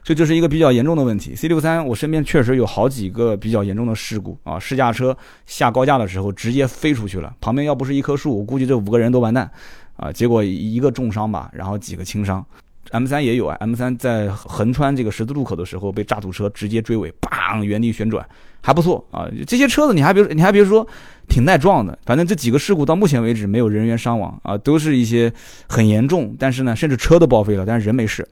所以这是一个比较严重的问题。C 六三，我身边确实有好几个比较严重的事故啊，试驾车下高架的时候直接飞出去了，旁边要不是一棵树，我估计这五个人都完蛋啊，结果一个重伤吧，然后几个轻伤。M 三也有啊，M 三在横穿这个十字路口的时候被渣土车直接追尾，砰，原地旋转，还不错啊。这些车子你还别你还别说，挺耐撞的。反正这几个事故到目前为止没有人员伤亡啊，都是一些很严重，但是呢，甚至车都报废了，但是人没事。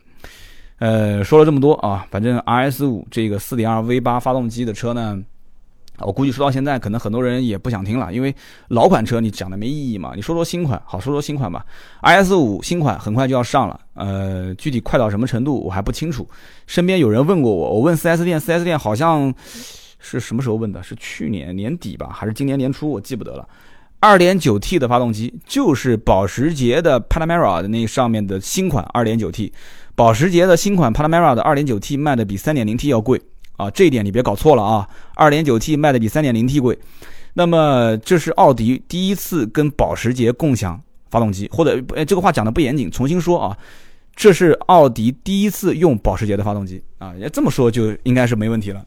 呃，说了这么多啊，反正 RS 五这个4.2 V 八发动机的车呢。我估计说到现在，可能很多人也不想听了，因为老款车你讲的没意义嘛。你说说新款，好说说新款吧。RS 五新款很快就要上了，呃，具体快到什么程度我还不清楚。身边有人问过我，我问 4S 店，4S 店好像是什么时候问的？是去年年底吧，还是今年年初？我记不得了。2.9T 的发动机就是保时捷的 Panamera 的那上面的新款 2.9T，保时捷的新款 Panamera 的 2.9T 卖的比 3.0T 要贵。啊，这一点你别搞错了啊！二点九 T 卖的比三点零 T 贵，那么这是奥迪第一次跟保时捷共享发动机，或者哎，这个话讲的不严谨，重新说啊，这是奥迪第一次用保时捷的发动机啊，要这么说就应该是没问题了。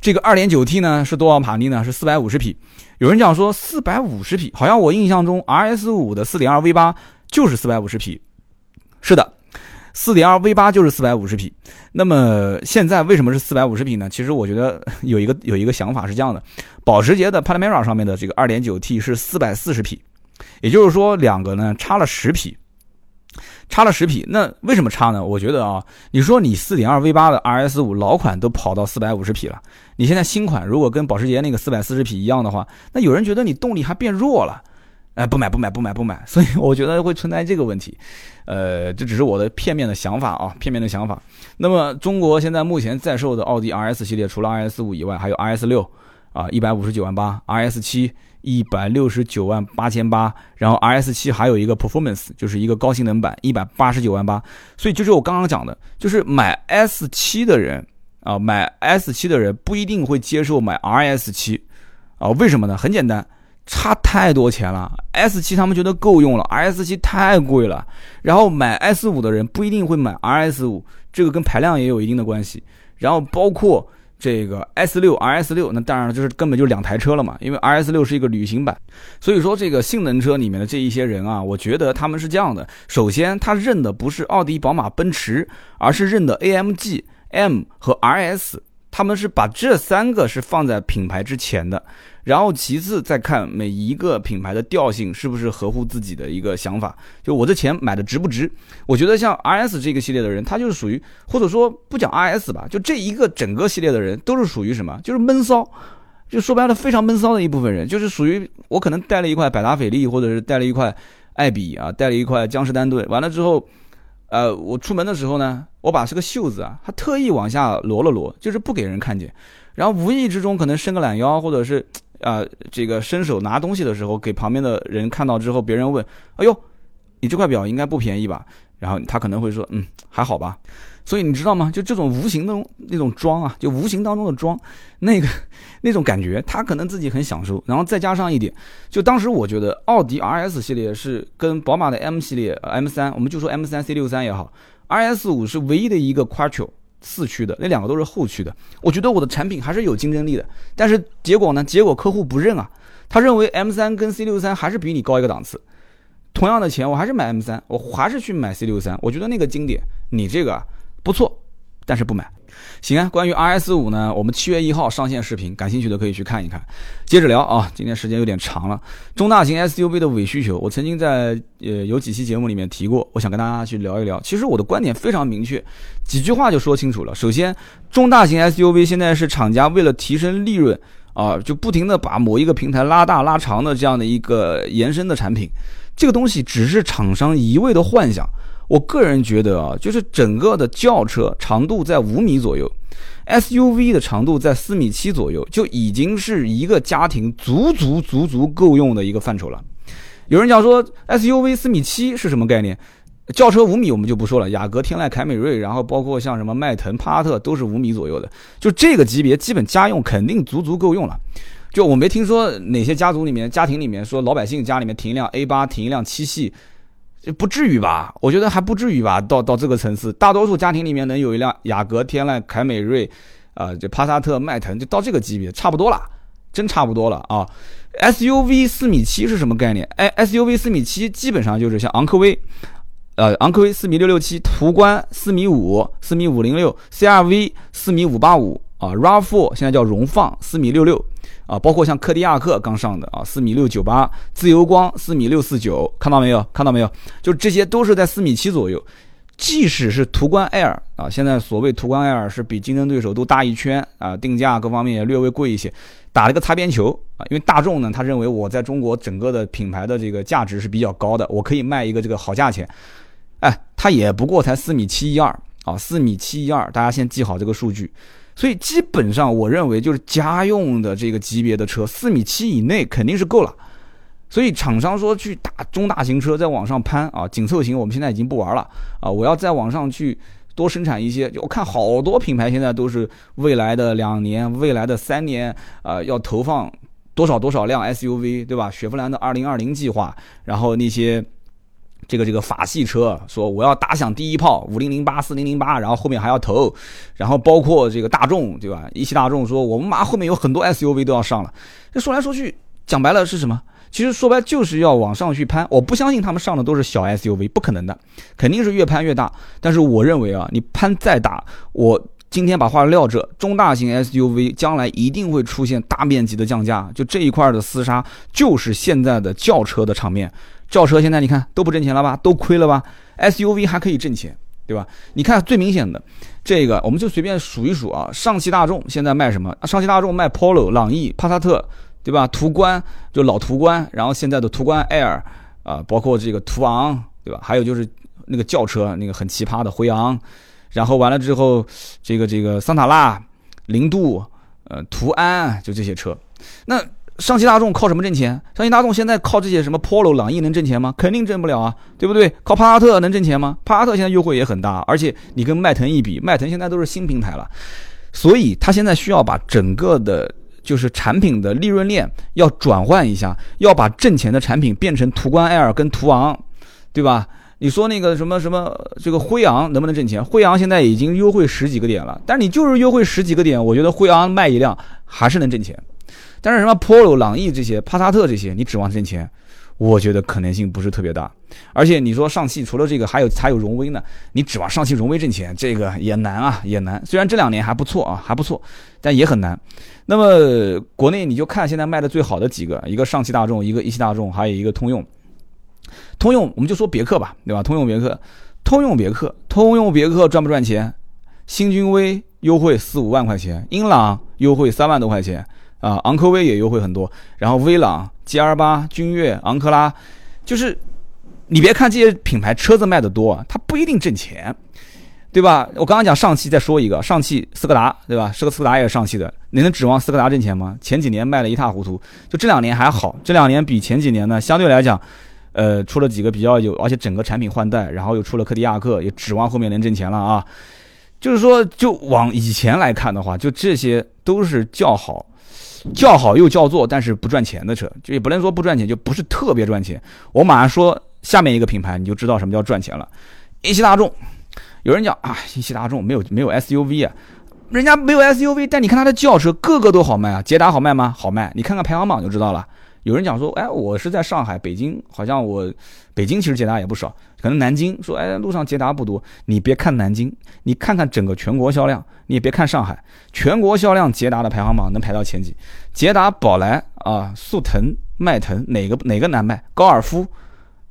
这个二点九 T 呢是多少马力呢？是四百五十匹。有人讲说四百五十匹，好像我印象中 RS 五的四点二 V 八就是四百五十匹。是的。四点二 V 八就是四百五十匹，那么现在为什么是四百五十匹呢？其实我觉得有一个有一个想法是这样的：保时捷的 Panamera 上面的这个二点九 T 是四百四十匹，也就是说两个呢差了十匹，差了十匹。那为什么差呢？我觉得啊，你说你四点二 V 八的 RS 五老款都跑到四百五十匹了，你现在新款如果跟保时捷那个四百四十匹一样的话，那有人觉得你动力还变弱了。哎，不买不买不买不买，所以我觉得会存在这个问题，呃，这只是我的片面的想法啊，片面的想法。那么中国现在目前在售的奥迪 RS 系列，除了 RS 五以外，还有 RS 六啊，一百五十九万八；RS 七一百六十九万八千八；然后 RS 七还有一个 Performance，就是一个高性能版，一百八十九万八。所以就是我刚刚讲的，就是买 S 七的人啊，买 S 七的人不一定会接受买 RS 七啊，为什么呢？很简单。差太多钱了，S 七他们觉得够用了，R S 七太贵了。然后买 S 五的人不一定会买 RS 五，这个跟排量也有一定的关系。然后包括这个 S 六、RS 六，那当然了，就是根本就两台车了嘛。因为 RS 六是一个旅行版，所以说这个性能车里面的这一些人啊，我觉得他们是这样的：首先，他认的不是奥迪、宝马、奔驰，而是认的 AMG、M 和 RS。他们是把这三个是放在品牌之前的，然后其次再看每一个品牌的调性是不是合乎自己的一个想法。就我这钱买的值不值？我觉得像 R S 这个系列的人，他就是属于，或者说不讲 R S 吧，就这一个整个系列的人都是属于什么？就是闷骚，就说白了非常闷骚的一部分人，就是属于我可能带了一块百达翡丽，或者是带了一块艾比啊，带了一块江诗丹顿，完了之后。呃，我出门的时候呢，我把这个袖子啊，他特意往下挪了挪，就是不给人看见。然后无意之中可能伸个懒腰，或者是啊，这个伸手拿东西的时候，给旁边的人看到之后，别人问：“哎呦，你这块表应该不便宜吧？”然后他可能会说：“嗯，还好吧。”所以你知道吗？就这种无形的那种装啊，就无形当中的装，那个 那种感觉，他可能自己很享受。然后再加上一点，就当时我觉得奥迪 RS 系列是跟宝马的 M 系列 M 三，我们就说 M 三 C 六三也好，RS 五是唯一的一个 Quattro 四驱的，那两个都是后驱的。我觉得我的产品还是有竞争力的。但是结果呢？结果客户不认啊，他认为 M 三跟 C 六三还是比你高一个档次。同样的钱，我还是买 M 三，我还是去买 C 六三。我觉得那个经典，你这个。不错，但是不买。行啊，关于 RS 五呢，我们七月一号上线视频，感兴趣的可以去看一看。接着聊啊，今天时间有点长了。中大型 SUV 的伪需求，我曾经在呃有几期节目里面提过，我想跟大家去聊一聊。其实我的观点非常明确，几句话就说清楚了。首先，中大型 SUV 现在是厂家为了提升利润啊，就不停的把某一个平台拉大拉长的这样的一个延伸的产品，这个东西只是厂商一味的幻想。我个人觉得啊，就是整个的轿车长度在五米左右，SUV 的长度在四米七左右，就已经是一个家庭足足足足够用的一个范畴了。有人讲说 SUV 四米七是什么概念？轿车五米我们就不说了，雅阁、天籁、凯美瑞，然后包括像什么迈腾、帕萨特都是五米左右的，就这个级别，基本家用肯定足足够用了。就我没听说哪些家族里面、家庭里面说老百姓家里面停一辆 A 八，停一辆七系。不至于吧？我觉得还不至于吧。到到这个层次，大多数家庭里面能有一辆雅阁、天籁、凯美瑞，啊，就帕萨特、迈腾，就到这个级别，差不多了，真差不多了啊。SUV 四米七是什么概念？哎，SUV 四米七基本上就是像昂科威，呃，昂科威四米六六七，途观四米五，四米五零六，CRV 四米五八五啊，RAV4 现在叫荣放四米六六。啊，包括像柯迪亚克刚上的啊，四米六九八，自由光四米六四九，看到没有？看到没有？就这些都是在四米七左右。即使是途观 Air 啊，现在所谓途观 Air 是比竞争对手都大一圈啊，定价各方面也略微贵一些，打了个擦边球啊。因为大众呢，他认为我在中国整个的品牌的这个价值是比较高的，我可以卖一个这个好价钱。哎，它也不过才四米七一二啊，四米七一二，大家先记好这个数据。所以基本上，我认为就是家用的这个级别的车，四米七以内肯定是够了。所以厂商说去打中大型车，再往上攀啊，紧凑型我们现在已经不玩了啊，我要再往上去多生产一些。我看好多品牌现在都是未来的两年、未来的三年啊，要投放多少多少辆 SUV，对吧？雪佛兰的二零二零计划，然后那些。这个这个法系车说我要打响第一炮，五零零八四零零八，然后后面还要投，然后包括这个大众，对吧？一汽大众说我们马后面有很多 SUV 都要上了。这说来说去讲白了是什么？其实说白就是要往上去攀。我不相信他们上的都是小 SUV，不可能的，肯定是越攀越大。但是我认为啊，你攀再大，我今天把话撂这，中大型 SUV 将来一定会出现大面积的降价，就这一块的厮杀，就是现在的轿车的场面。轿车现在你看都不挣钱了吧，都亏了吧？SUV 还可以挣钱，对吧？你看最明显的这个，我们就随便数一数啊。上汽大众现在卖什么？上汽大众卖 Polo、朗逸、帕萨特，对吧？途观就老途观，然后现在的途观 Air 啊，包括这个途昂，对吧？还有就是那个轿车，那个很奇葩的辉昂，然后完了之后，这个这个桑塔纳、零度、呃途安，就这些车，那。上汽大众靠什么挣钱？上汽大众现在靠这些什么 Polo、朗逸能挣钱吗？肯定挣不了啊，对不对？靠帕萨特能挣钱吗？帕萨特现在优惠也很大，而且你跟迈腾一比，迈腾现在都是新平台了，所以它现在需要把整个的，就是产品的利润链要转换一下，要把挣钱的产品变成途观 L 跟途昂，对吧？你说那个什么什么这个辉昂能不能挣钱？辉昂现在已经优惠十几个点了，但你就是优惠十几个点，我觉得辉昂卖一辆还是能挣钱。但是什么 Polo、朗逸这些、帕萨特这些，你指望挣钱？我觉得可能性不是特别大。而且你说上汽除了这个，还有还有荣威呢，你指望上汽荣威挣钱，这个也难啊，也难。虽然这两年还不错啊，还不错，但也很难。那么国内你就看现在卖的最好的几个，一个上汽大众，一个一汽大众，还有一个通用。通用我们就说别克吧，对吧？通用别克，通用别克，通用别克赚不赚钱？新君威优惠四五万块钱，英朗优惠三万多块钱。啊，昂科威也优惠很多，然后威朗、G R 八、君越、昂克拉，就是你别看这些品牌车子卖的多，它不一定挣钱，对吧？我刚刚讲上汽，再说一个上汽斯柯达，对吧？是个斯柯达也是上汽的，你能指望斯柯达挣钱吗？前几年卖的一塌糊涂，就这两年还好，这两年比前几年呢，相对来讲，呃，出了几个比较有，而且整个产品换代，然后又出了柯迪亚克，也指望后面能挣钱了啊。就是说，就往以前来看的话，就这些都是较好。叫好又叫座，但是不赚钱的车，就也不能说不赚钱，就不是特别赚钱。我马上说下面一个品牌，你就知道什么叫赚钱了。一汽大众，有人讲啊，一汽大众没有没有 SUV 啊，人家没有 SUV，但你看它的轿车个个都好卖啊，捷达好卖吗？好卖，你看看排行榜就知道了。有人讲说，哎，我是在上海、北京，好像我北京其实捷达也不少，可能南京说，哎，路上捷达不多。你别看南京，你看看整个全国销量，你也别看上海，全国销量捷达的排行榜能排到前几。捷达、宝来啊、速腾、迈腾，哪个哪个难卖？高尔夫，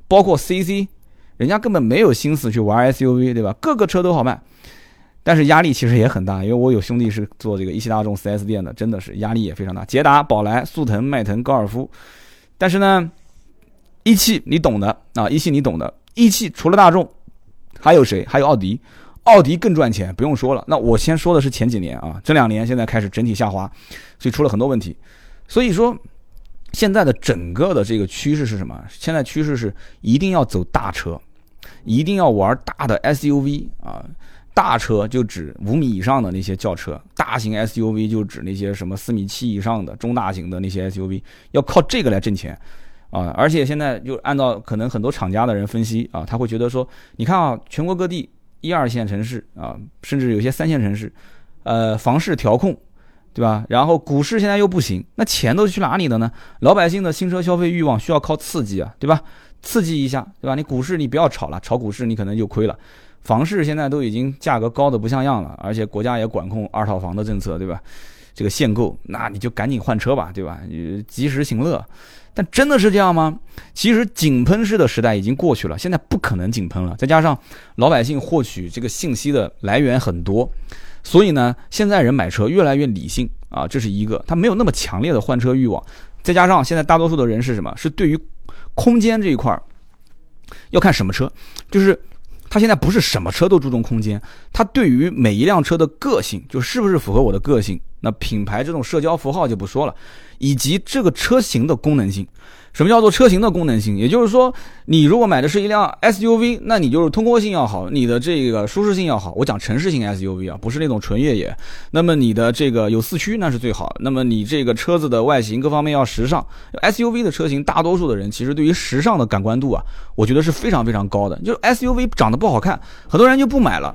包括 CC，人家根本没有心思去玩 SUV，对吧？各个车都好卖。但是压力其实也很大，因为我有兄弟是做这个一汽大众 4S 店的，真的是压力也非常大。捷达、宝来、速腾、迈腾、高尔夫，但是呢，一汽你懂的啊，一汽你懂的。一汽除了大众，还有谁？还有奥迪，奥迪更赚钱，不用说了。那我先说的是前几年啊，这两年现在开始整体下滑，所以出了很多问题。所以说，现在的整个的这个趋势是什么？现在趋势是一定要走大车，一定要玩大的 SUV 啊。大车就指五米以上的那些轿车，大型 SUV 就指那些什么四米七以上的中大型的那些 SUV，要靠这个来挣钱，啊！而且现在就按照可能很多厂家的人分析啊，他会觉得说，你看啊，全国各地一二线城市啊，甚至有些三线城市，呃，房市调控，对吧？然后股市现在又不行，那钱都去哪里了呢？老百姓的新车消费欲望需要靠刺激啊，对吧？刺激一下，对吧？你股市你不要炒了，炒股市你可能就亏了。房市现在都已经价格高的不像样了，而且国家也管控二套房的政策，对吧？这个限购，那你就赶紧换车吧，对吧？及时行乐。但真的是这样吗？其实井喷式的时代已经过去了，现在不可能井喷了。再加上老百姓获取这个信息的来源很多，所以呢，现在人买车越来越理性啊，这是一个，他没有那么强烈的换车欲望。再加上现在大多数的人是什么？是对于空间这一块儿要看什么车，就是。它现在不是什么车都注重空间，它对于每一辆车的个性，就是不是符合我的个性，那品牌这种社交符号就不说了，以及这个车型的功能性。什么叫做车型的功能性？也就是说，你如果买的是一辆 SUV，那你就是通过性要好，你的这个舒适性要好。我讲城市性 SUV 啊，不是那种纯越野。那么你的这个有四驱那是最好。那么你这个车子的外形各方面要时尚。SUV 的车型，大多数的人其实对于时尚的感官度啊，我觉得是非常非常高的。就是 SUV 长得不好看，很多人就不买了。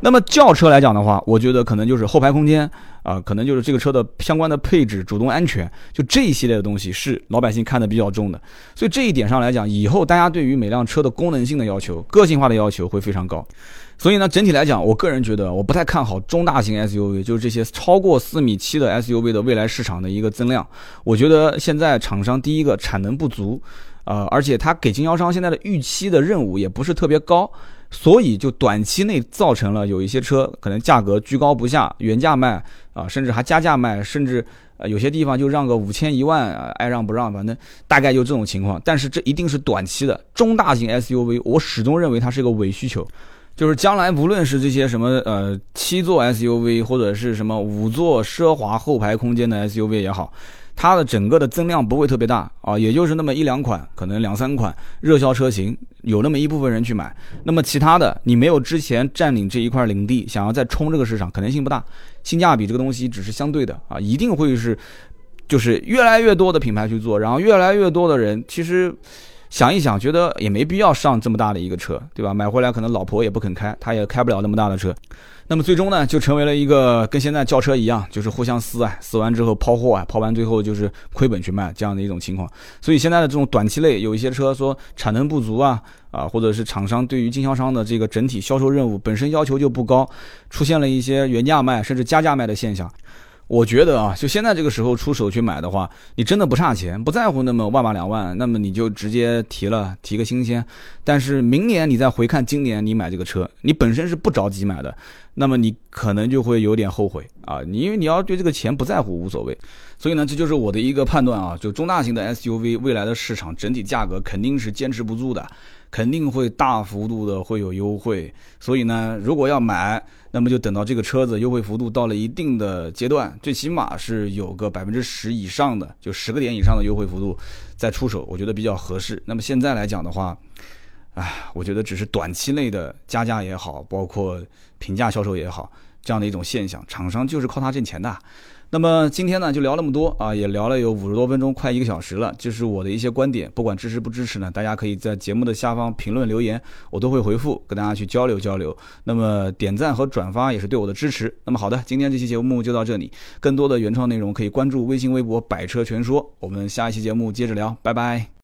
那么轿车来讲的话，我觉得可能就是后排空间啊，可能就是这个车的相关的配置、主动安全，就这一系列的东西是老百姓看的比较重的。所以这一点上来讲，以后大家对于每辆车的功能性的要求、个性化的要求会非常高。所以呢，整体来讲，我个人觉得我不太看好中大型 SUV，就是这些超过四米七的 SUV 的未来市场的一个增量。我觉得现在厂商第一个产能不足，呃，而且它给经销商现在的预期的任务也不是特别高。所以就短期内造成了有一些车可能价格居高不下，原价卖啊，甚至还加价卖，甚至有些地方就让个五千一万，爱让不让，反正大概就这种情况。但是这一定是短期的中大型 SUV，我始终认为它是一个伪需求，就是将来无论是这些什么呃七座 SUV 或者是什么五座奢华后排空间的 SUV 也好。它的整个的增量不会特别大啊，也就是那么一两款，可能两三款热销车型，有那么一部分人去买。那么其他的，你没有之前占领这一块领地，想要再冲这个市场，可能性不大。性价比这个东西只是相对的啊，一定会是，就是越来越多的品牌去做，然后越来越多的人，其实想一想，觉得也没必要上这么大的一个车，对吧？买回来可能老婆也不肯开，他也开不了那么大的车。那么最终呢，就成为了一个跟现在轿车一样，就是互相撕啊，撕完之后抛货啊，抛完最后就是亏本去卖这样的一种情况。所以现在的这种短期内，有一些车说产能不足啊，啊，或者是厂商对于经销商的这个整体销售任务本身要求就不高，出现了一些原价卖甚至加价卖的现象。我觉得啊，就现在这个时候出手去买的话，你真的不差钱，不在乎那么万把两万，那么你就直接提了，提个新鲜。但是明年你再回看今年你买这个车，你本身是不着急买的，那么你可能就会有点后悔啊。你因为你要对这个钱不在乎无所谓，所以呢，这就是我的一个判断啊。就中大型的 SUV 未来的市场整体价格肯定是坚持不住的。肯定会大幅度的会有优惠，所以呢，如果要买，那么就等到这个车子优惠幅度到了一定的阶段，最起码是有个百分之十以上的，就十个点以上的优惠幅度再出手，我觉得比较合适。那么现在来讲的话，唉，我觉得只是短期内的加价也好，包括平价销售也好，这样的一种现象，厂商就是靠它挣钱的。那么今天呢就聊那么多啊，也聊了有五十多分钟，快一个小时了。这是我的一些观点，不管支持不支持呢，大家可以在节目的下方评论留言，我都会回复，跟大家去交流交流。那么点赞和转发也是对我的支持。那么好的，今天这期节目就到这里，更多的原创内容可以关注微信微博“百车全说”。我们下一期节目接着聊，拜拜。